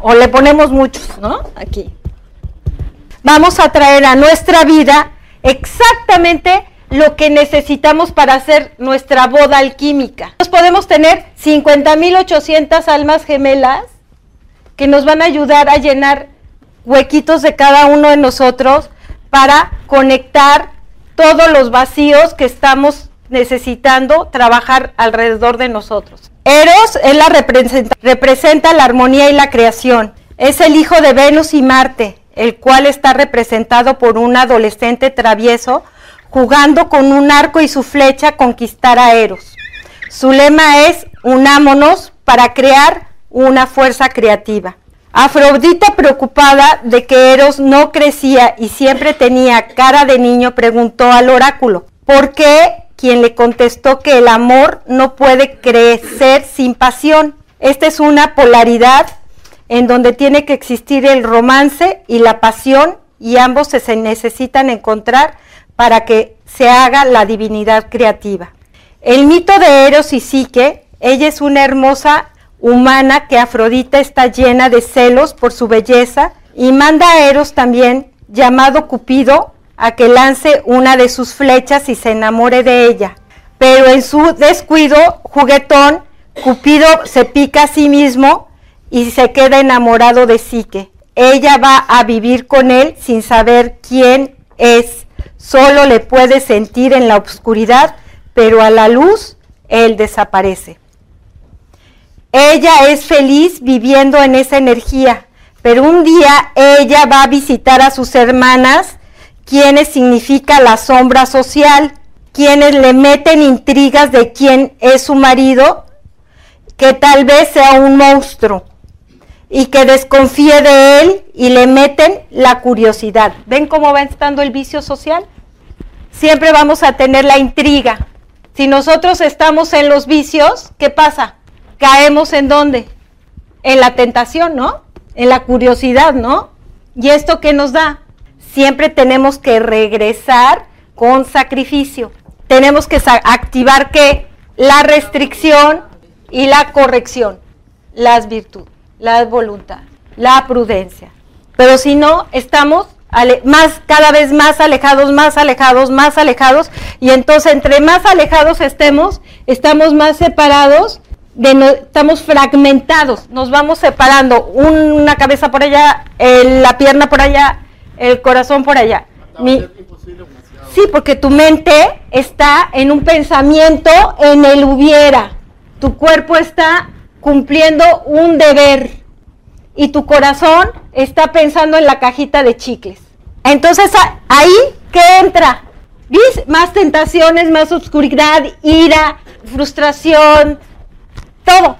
Speaker 1: O le ponemos muchos, ¿no? Aquí. Vamos a traer a nuestra vida exactamente lo que necesitamos para hacer nuestra boda alquímica. Nos podemos tener 50.800 almas gemelas que nos van a ayudar a llenar huequitos de cada uno de nosotros para conectar todos los vacíos que estamos necesitando trabajar alrededor de nosotros. Eros es la representa, representa la armonía y la creación. Es el hijo de Venus y Marte, el cual está representado por un adolescente travieso jugando con un arco y su flecha conquistar a Eros. Su lema es unámonos para crear una fuerza creativa. Afrodita, preocupada de que Eros no crecía y siempre tenía cara de niño, preguntó al oráculo, ¿por qué? Quien le contestó que el amor no puede crecer sin pasión. Esta es una polaridad en donde tiene que existir el romance y la pasión y ambos se necesitan encontrar para que se haga la divinidad creativa. El mito de Eros y Psique, ella es una hermosa humana que Afrodita está llena de celos por su belleza y manda a Eros también, llamado Cupido, a que lance una de sus flechas y se enamore de ella. Pero en su descuido juguetón, Cupido se pica a sí mismo y se queda enamorado de Psique. Ella va a vivir con él sin saber quién es Solo le puede sentir en la oscuridad, pero a la luz él desaparece. Ella es feliz viviendo en esa energía, pero un día ella va a visitar a sus hermanas, quienes significa la sombra social, quienes le meten intrigas de quién es su marido, que tal vez sea un monstruo y que desconfíe de él y le meten la curiosidad. ¿Ven cómo va estando el vicio social? Siempre vamos a tener la intriga. Si nosotros estamos en los vicios, ¿qué pasa? Caemos en dónde? En la tentación, ¿no? En la curiosidad, ¿no? ¿Y esto qué nos da? Siempre tenemos que regresar con sacrificio. Tenemos que activar qué? La restricción y la corrección, las virtudes la voluntad, la prudencia. Pero si no, estamos más, cada vez más alejados, más alejados, más alejados, y entonces entre más alejados estemos, estamos más separados, de estamos fragmentados, nos vamos separando, una cabeza por allá, la pierna por allá, el corazón por allá. sí, porque tu mente está en un pensamiento en el hubiera, tu cuerpo está cumpliendo un deber y tu corazón está pensando en la cajita de chicles. Entonces ahí, ¿qué entra? ¿Ves? Más tentaciones, más oscuridad, ira, frustración, todo.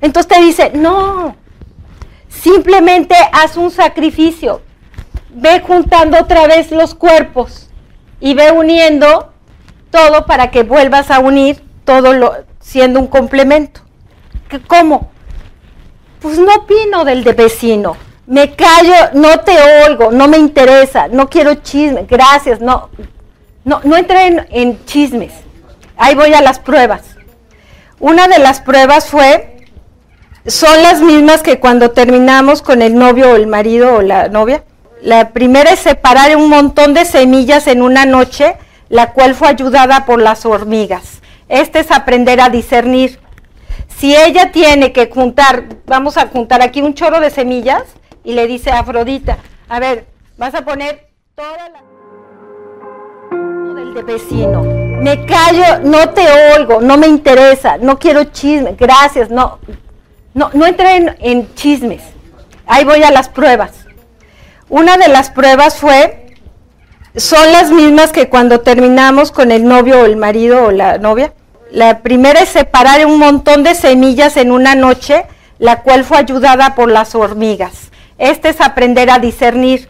Speaker 1: Entonces te dice, no, simplemente haz un sacrificio. Ve juntando otra vez los cuerpos y ve uniendo todo para que vuelvas a unir todo lo, siendo un complemento. ¿Cómo? Pues no opino del de vecino. Me callo, no te oigo, no me interesa, no quiero chismes, gracias, no, no, no entré en, en chismes. Ahí voy a las pruebas. Una de las pruebas fue, son las mismas que cuando terminamos con el novio o el marido o la novia. La primera es separar un montón de semillas en una noche, la cual fue ayudada por las hormigas. Este es aprender a discernir. Si ella tiene que juntar, vamos a juntar aquí un chorro de semillas y le dice a Afrodita, a ver, vas a poner toda la de vecino. Me callo, no te oigo, no me interesa, no quiero chismes, gracias, no, no, no entré en, en chismes. Ahí voy a las pruebas. Una de las pruebas fue, son las mismas que cuando terminamos con el novio o el marido o la novia. La primera es separar un montón de semillas en una noche, la cual fue ayudada por las hormigas. Este es aprender a discernir.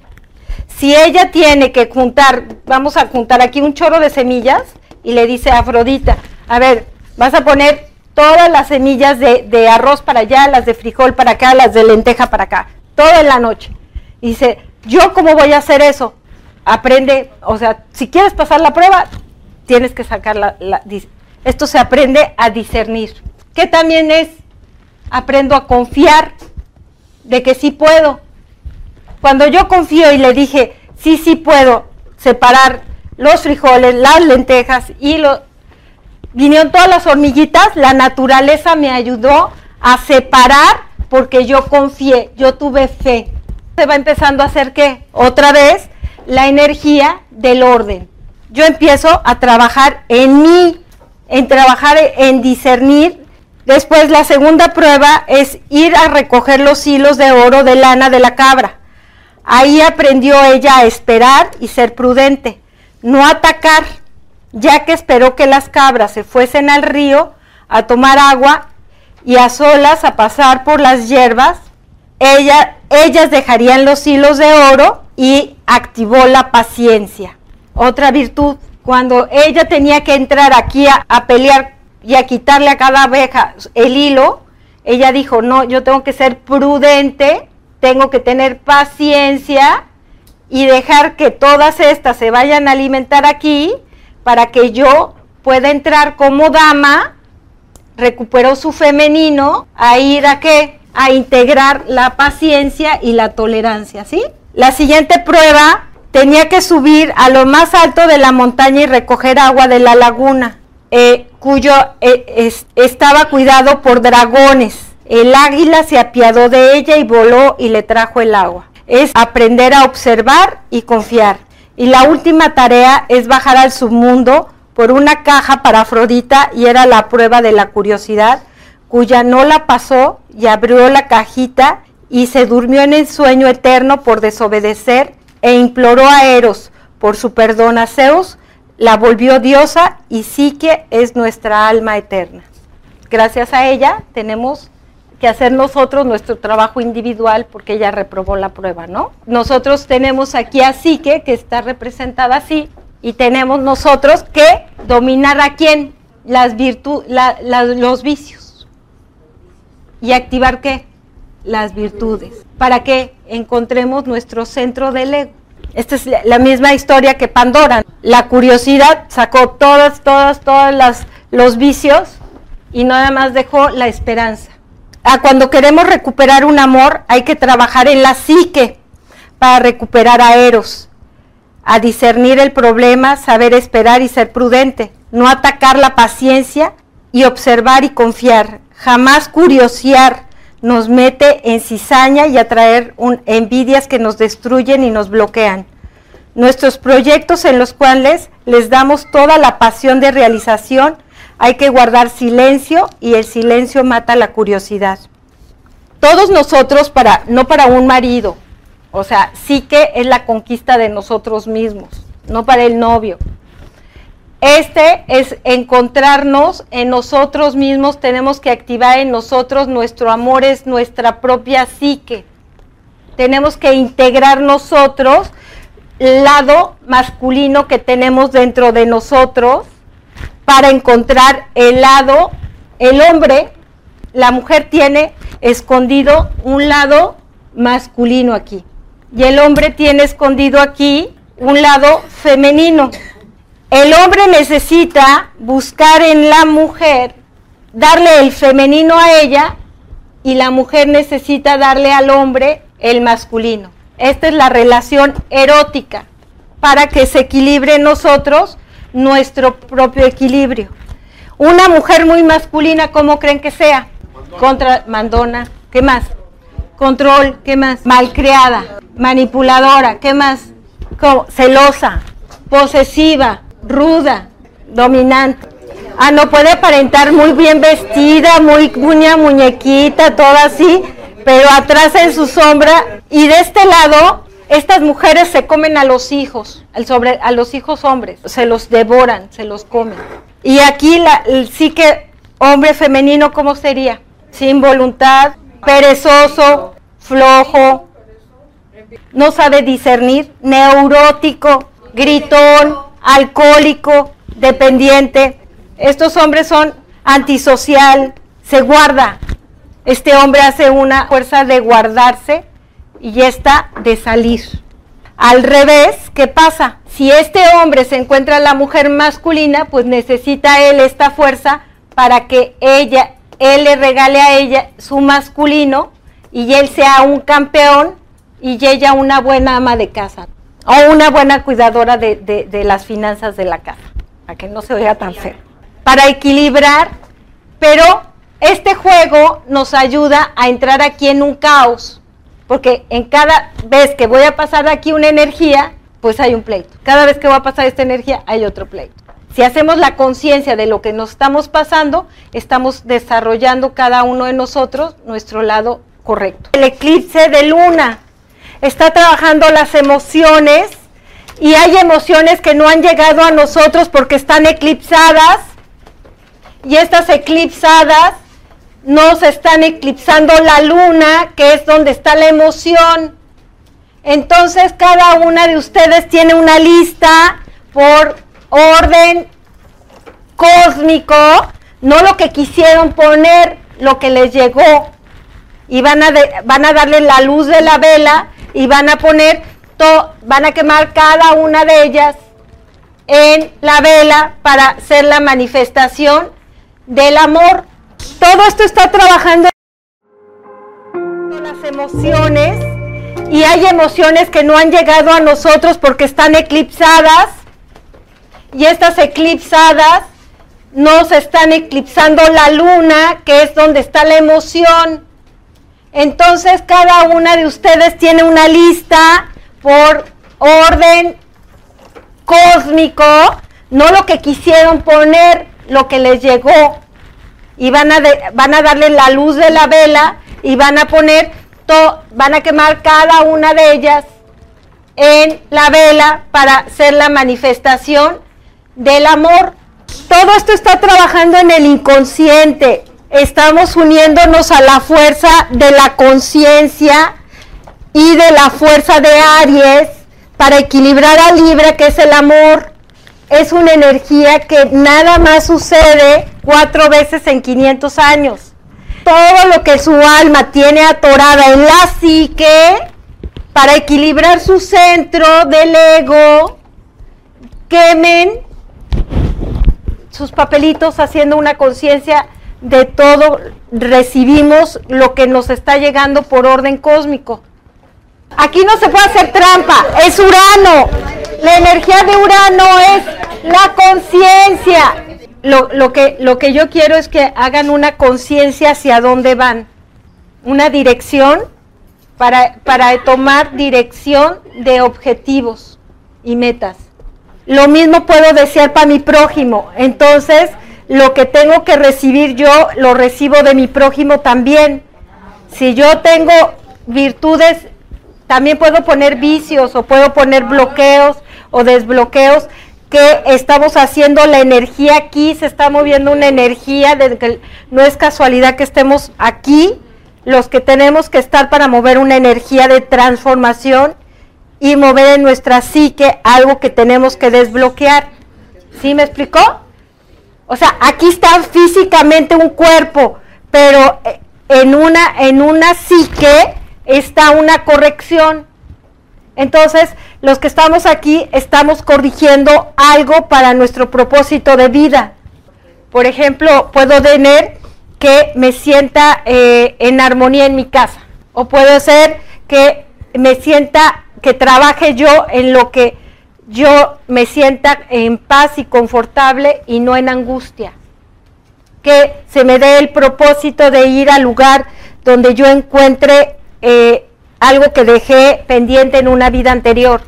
Speaker 1: Si ella tiene que juntar, vamos a juntar aquí un chorro de semillas y le dice a Afrodita, a ver, vas a poner todas las semillas de, arroz para allá, las de frijol para acá, las de lenteja para acá, toda la noche. Y dice, ¿yo cómo voy a hacer eso? Aprende, o sea, si quieres pasar la prueba, tienes que sacar la Esto se aprende a discernir. ¿Qué también es? Aprendo a confiar de que sí puedo. Cuando yo confío y le dije, sí, sí puedo separar los frijoles, las lentejas y lo, vinieron todas las hormiguitas, la naturaleza me ayudó a separar porque yo confié, yo tuve fe. Se va empezando a hacer qué? Otra vez la energía del orden. Yo empiezo a trabajar en mí, en trabajar en discernir. Después la segunda prueba es ir a recoger los hilos de oro de lana de la cabra. Ahí aprendió ella a esperar y ser prudente, no atacar, ya que esperó que las cabras se fuesen al río a tomar agua y a solas a pasar por las hierbas. Ella, ellas dejarían los hilos de oro y activó la paciencia. Otra virtud, cuando ella tenía que entrar aquí a, pelear y a quitarle a cada abeja el hilo, ella dijo, no, yo tengo que ser prudente, tengo que tener paciencia y dejar que todas estas se vayan a alimentar aquí para que yo pueda entrar como dama, recuperó su femenino, a ir a qué? A integrar la paciencia y la tolerancia, ¿sí? La siguiente prueba tenía que subir a lo más alto de la montaña y recoger agua de la laguna, eh, cuyo eh, estaba cuidado por dragones. El águila se apiadó de ella y voló y le trajo el agua. Es aprender a observar y confiar. Y la última tarea es bajar al submundo por una caja para Afrodita y era la prueba de la curiosidad, cuya no la pasó y abrió la cajita y se durmió en el sueño eterno por desobedecer e imploró a Eros por su perdón a Zeus, la volvió diosa y Psique es nuestra alma eterna. Gracias a ella tenemos que hacer nosotros nuestro trabajo individual porque ella reprobó la prueba, ¿no? Nosotros tenemos aquí a Psique, que está representada así, y tenemos nosotros que dominar a quién? Las virtudes, los vicios. ¿Y activar qué? Las virtudes, para que encontremos nuestro centro del ego. Esta es la misma historia que Pandora. La curiosidad sacó todas, todas, todas las, los vicios y nada más dejó la esperanza. A cuando queremos recuperar un amor hay que trabajar en la psique para recuperar a Eros, a discernir el problema, saber esperar y ser prudente, no atacar la paciencia y observar y confiar, jamás curiosear, nos mete en cizaña y atraer un, envidias que nos destruyen y nos bloquean. Nuestros proyectos en los cuales les damos toda la pasión de realización, hay que guardar silencio y el silencio mata la curiosidad. Todos nosotros, para, no para un marido, o sea, sí que es la conquista de nosotros mismos, no para el novio. Este es encontrarnos en nosotros mismos, tenemos que activar en nosotros nuestro amor, es nuestra propia psique. Tenemos que integrar nosotros el lado masculino que tenemos dentro de nosotros para encontrar el lado, el hombre, la mujer tiene escondido un lado masculino aquí y el hombre tiene escondido aquí un lado femenino. El hombre necesita buscar en la mujer, darle el femenino a ella y la mujer necesita darle al hombre el masculino. Esta es la relación erótica para que se equilibre en nosotros nuestro propio equilibrio. Una mujer muy masculina, ¿cómo creen que sea? Contra mandona, ¿qué más? Control, ¿qué más? Malcriada, manipuladora, ¿qué más? celosa, posesiva, ruda, dominante. Ah, no puede aparentar muy bien vestida, muy muñequita, toda así, pero atrás en su sombra. Y de este lado, estas mujeres se comen a los hijos, sobre, a los hijos hombres, se los devoran, se los comen. Y aquí la, sí que hombre femenino, ¿cómo sería? Sin voluntad, perezoso, flojo, no sabe discernir, neurótico, gritón, alcohólico, dependiente. Estos hombres son antisocial, se guarda. Este hombre hace una fuerza de guardarse y esta de salir. Al revés, ¿qué pasa? Si este hombre se encuentra la mujer masculina, pues necesita él esta fuerza para que ella, él le regale a ella su masculino y él sea un campeón y ella una buena ama de casa o una buena cuidadora de, las finanzas de la casa, para que no se oiga tan feo. Para equilibrar, pero este juego nos ayuda a entrar aquí en un caos, porque en cada vez que voy a pasar aquí una energía, pues hay un pleito. Cada vez que voy a pasar esta energía, hay otro pleito. Si hacemos la conciencia de lo que nos estamos pasando, estamos desarrollando cada uno de nosotros nuestro lado correcto. El eclipse de luna está trabajando las emociones y hay emociones que no han llegado a nosotros porque están eclipsadas y estas eclipsadas nos están eclipsando la luna, que es donde está la emoción. Entonces cada una de ustedes tiene una lista por orden cósmico, no lo que quisieron poner, lo que les llegó. Y van a, van a darle la luz de la vela y van a poner, van a quemar cada una de ellas en la vela para hacer la manifestación del amor. Todo esto está trabajando las emociones y hay emociones que no han llegado a nosotros porque están eclipsadas y estas eclipsadas nos están eclipsando la luna, que es donde está la emoción. Entonces cada una de ustedes tiene una lista por orden cósmico, no lo que quisieron poner, lo que les llegó. Y van a, van a darle la luz de la vela y van a poner, van a quemar cada una de ellas en la vela para hacer la manifestación del amor. Todo esto está trabajando en el inconsciente, estamos uniéndonos a la fuerza de la conciencia y de la fuerza de Aries para equilibrar a Libra, que es el amor. Es una energía que nada más sucede cuatro veces en 500 años. Todo lo que su alma tiene atorada en la psique para equilibrar su centro del ego, quemen sus papelitos haciendo una conciencia de todo recibimos lo que nos está llegando por orden cósmico. Aquí no se puede hacer trampa, es Urano. La energía de Urano es la conciencia. Lo, que, lo que yo quiero es que hagan una conciencia hacia dónde van, una dirección para, para tomar dirección de objetivos y metas. Lo mismo puedo desear para mi prójimo. Entonces, lo que tengo que recibir yo, lo recibo de mi prójimo también. Si yo tengo virtudes, también puedo poner vicios o puedo poner bloqueos o desbloqueos que estamos haciendo la energía aquí, se está moviendo una energía, de que no es casualidad que estemos aquí, los que tenemos que estar para mover una energía de transformación y mover en nuestra psique algo que tenemos que desbloquear. ¿Sí me explicó? O sea, aquí está físicamente un cuerpo, pero eh, en una, en una psique está una corrección. Entonces, los que estamos aquí estamos corrigiendo algo para nuestro propósito de vida. Por ejemplo, puedo tener que me sienta eh, en armonía en mi casa. O puedo ser que me sienta, que trabaje yo en lo que yo me sienta en paz y confortable y no en angustia. Que se me dé el propósito de ir al lugar donde yo encuentre eh, algo que dejé pendiente en una vida anterior.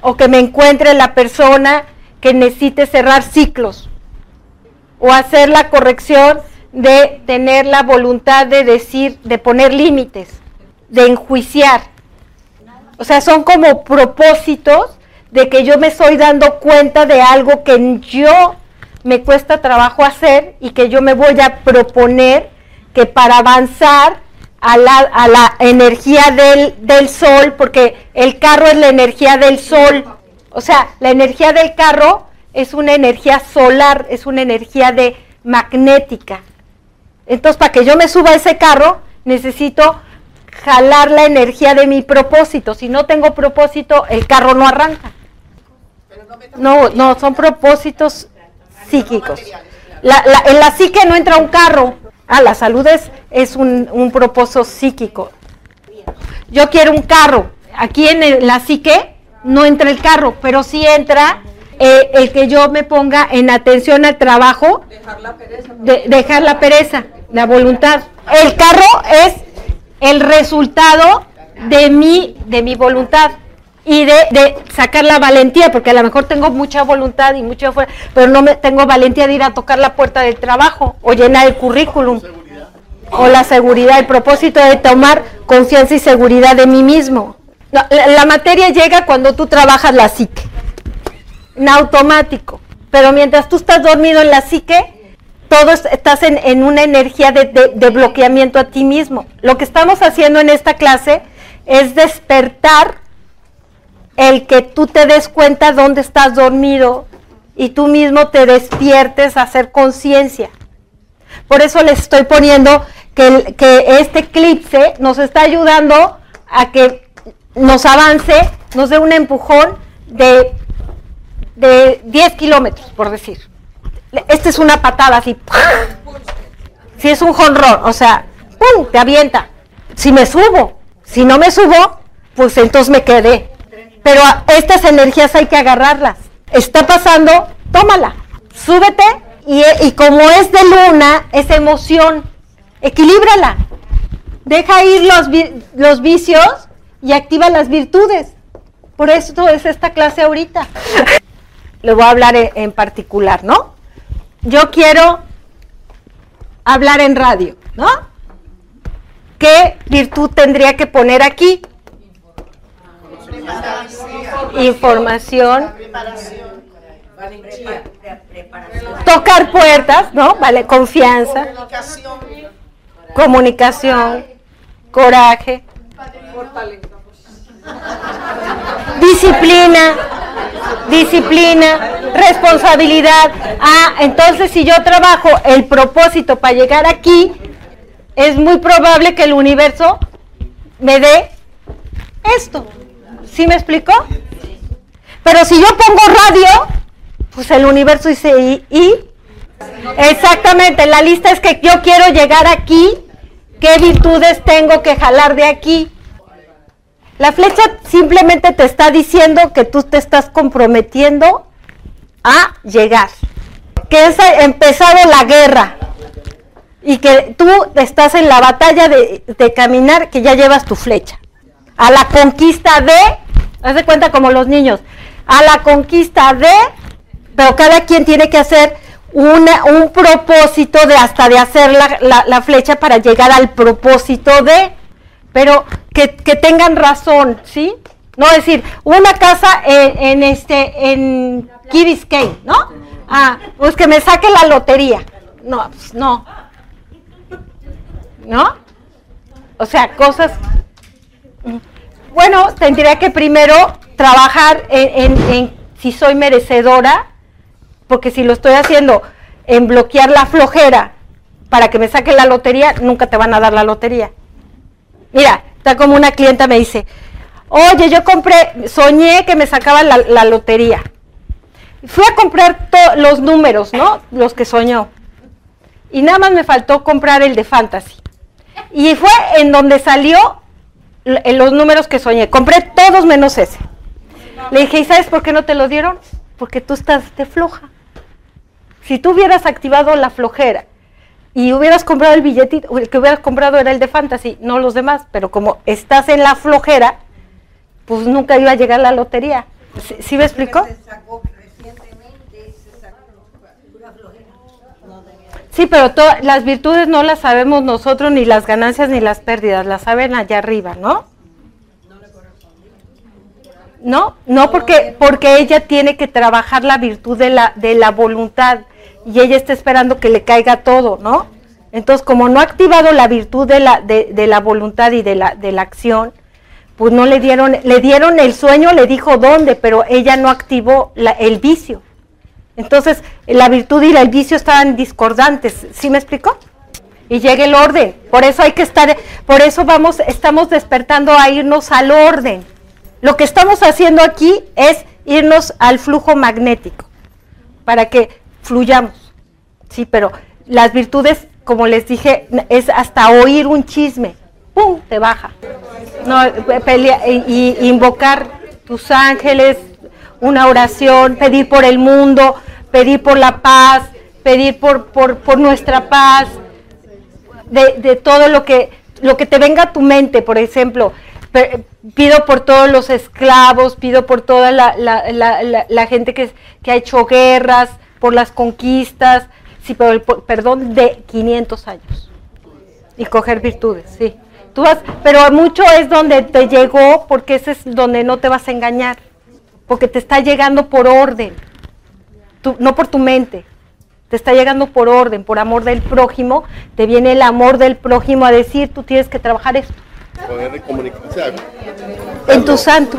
Speaker 1: O que me encuentre la persona que necesite cerrar ciclos. O hacer la corrección de tener la voluntad de decir, de poner límites, de enjuiciar. O sea, son como propósitos de que yo me estoy dando cuenta de algo que yo me cuesta trabajo hacer y que yo me voy a proponer que para avanzar a la, a la energía del, del sol, porque el carro es la energía del sol, o sea, la energía del carro es una energía solar, es una energía de magnética. Entonces, para que yo me suba a ese carro, necesito jalar la energía de mi propósito. Si no tengo propósito, el carro no arranca. No, no, son propósitos psíquicos. La, en la psique no entra un carro. Ah, la salud es, un, un propósito psíquico. Yo quiero un carro. Aquí en la psique no entra el carro, pero sí entra eh, el que yo me ponga en atención al trabajo, dejar la pereza, dejar la, pereza la voluntad. El carro es el resultado de mi, de mi voluntad y de, sacar la valentía, porque a lo mejor tengo mucha voluntad y mucha fuerza, pero no me tengo valentía de ir a tocar la puerta del trabajo o llenar el currículum. O la seguridad, el propósito de tomar confianza y seguridad de mí mismo. la, materia llega cuando tú trabajas la psique, en automático. Pero mientras tú estás dormido en la psique, todo estás en, una energía de, de bloqueamiento a ti mismo. Lo que estamos haciendo en esta clase es despertar el que tú te des cuenta dónde estás dormido y tú mismo te despiertes a hacer conciencia. Por eso les estoy poniendo que, que, este eclipse nos está ayudando a que nos avance, nos dé un empujón de, de 10 kilómetros, por decir. Esta es una patada así. Si es un jonrón, o sea, ¡pum! te avienta. Si me subo, si no me subo, pues entonces me quedé. Pero estas energías hay que agarrarlas. Está pasando, tómala, súbete y, como es de luna, es emoción, equilíbrala. Deja ir los, los vicios y activa las virtudes. Por eso es esta clase ahorita. Le voy a hablar en particular, ¿no? Yo quiero hablar en radio, ¿no? ¿Qué virtud tendría que poner aquí? Información, tocar puertas, ¿no? Vale, confianza, comunicación, coraje, disciplina, disciplina, responsabilidad. Ah, entonces si yo trabajo el propósito para llegar aquí, es muy probable que el universo me dé esto. ¿Sí me explicó? Pero si yo pongo radio, pues el universo dice y, Exactamente, la lista es que yo quiero llegar aquí, qué virtudes tengo que jalar de aquí. La flecha simplemente te está diciendo que tú te estás comprometiendo a llegar, que ha empezado la guerra y que tú estás en la batalla de caminar, que ya llevas tu flecha, a la conquista de Haz de cuenta como los niños. A la conquista de, pero cada quien tiene que hacer una, un propósito de hasta de hacer la, flecha para llegar al propósito de, pero que, tengan razón, ¿sí? No decir, una casa en, este, en Key ¿no? Ah, pues que me saque la lotería. No, pues no. ¿No? O sea, cosas bueno, tendría que primero trabajar en, si soy merecedora, porque si lo estoy haciendo en bloquear la flojera para que me saque la lotería, nunca te van a dar la lotería. Mira, está como una clienta me dice, oye, yo compré, soñé que me sacaban la, lotería. Fui a comprar los números, ¿no? Los que soñó. Y nada más me faltó comprar el de Fantasy. Y fue en donde salió en los números que soñé. Compré todos menos ese. Le dije, ¿y sabes por qué no te lo dieron? Porque tú estás de floja. Si tú hubieras activado la flojera y hubieras comprado el billetito, el que hubieras comprado era el de Fantasy, no los demás, pero como estás en la flojera, pues nunca iba a llegar la lotería. ¿Sí, me explico? Sí, pero las virtudes no las sabemos nosotros, ni las ganancias ni las pérdidas, las saben allá arriba, ¿no? No, no porque, porque ella tiene que trabajar la virtud de la, de la voluntad y ella está esperando que le caiga todo, ¿no? Entonces, como no ha activado la virtud de la, de, de la voluntad y de la, de la acción, pues no le dieron, le dieron el sueño, le dijo dónde, pero ella no activó la, el vicio. Entonces, la virtud y el vicio estaban discordantes, ¿sí me explicó? Y llega el orden. Por eso hay que estar, por eso vamos, estamos despertando a irnos al orden. Lo que estamos haciendo aquí es irnos al flujo magnético para que fluyamos. Sí, pero las virtudes, como les dije, es hasta oír un chisme, ¡pum! te baja. No, pelea, y, y invocar tus ángeles, una oración, pedir por el mundo, pedir por la paz, pedir por, por, nuestra paz, de, de, todo lo que, lo que te venga a tu mente, por ejemplo, pido por todos los esclavos, pido por toda la, la, la, la gente que, que, ha hecho guerras, por las conquistas, sí, pero el perdón de 500 años. Y coger virtudes, sí. Tú vas, pero mucho es donde te llegó, porque ese es donde no te vas a engañar, porque te está llegando por orden, no por tu mente, te está llegando por orden, por amor del prójimo, te viene el amor del prójimo a decir, tú tienes que trabajar esto.
Speaker 2: Poder de comunicación.
Speaker 1: En tu santo,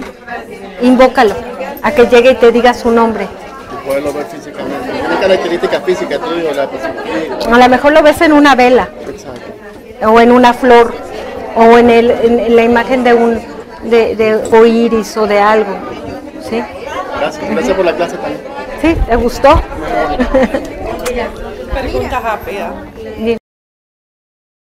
Speaker 1: invócalo, a que llegue y te diga su nombre.
Speaker 2: Y poderlo ver físicamente. Una característica física, tú digo, la
Speaker 1: A lo mejor lo ves en una vela.
Speaker 2: Exacto.
Speaker 1: O en una flor. O en, el, en la imagen de un de, de iris o de algo. ¿Sí?
Speaker 2: Gracias, gracias por la clase también.
Speaker 1: ¿Sí? ¿Te gustó?
Speaker 3: Pregunta rápida.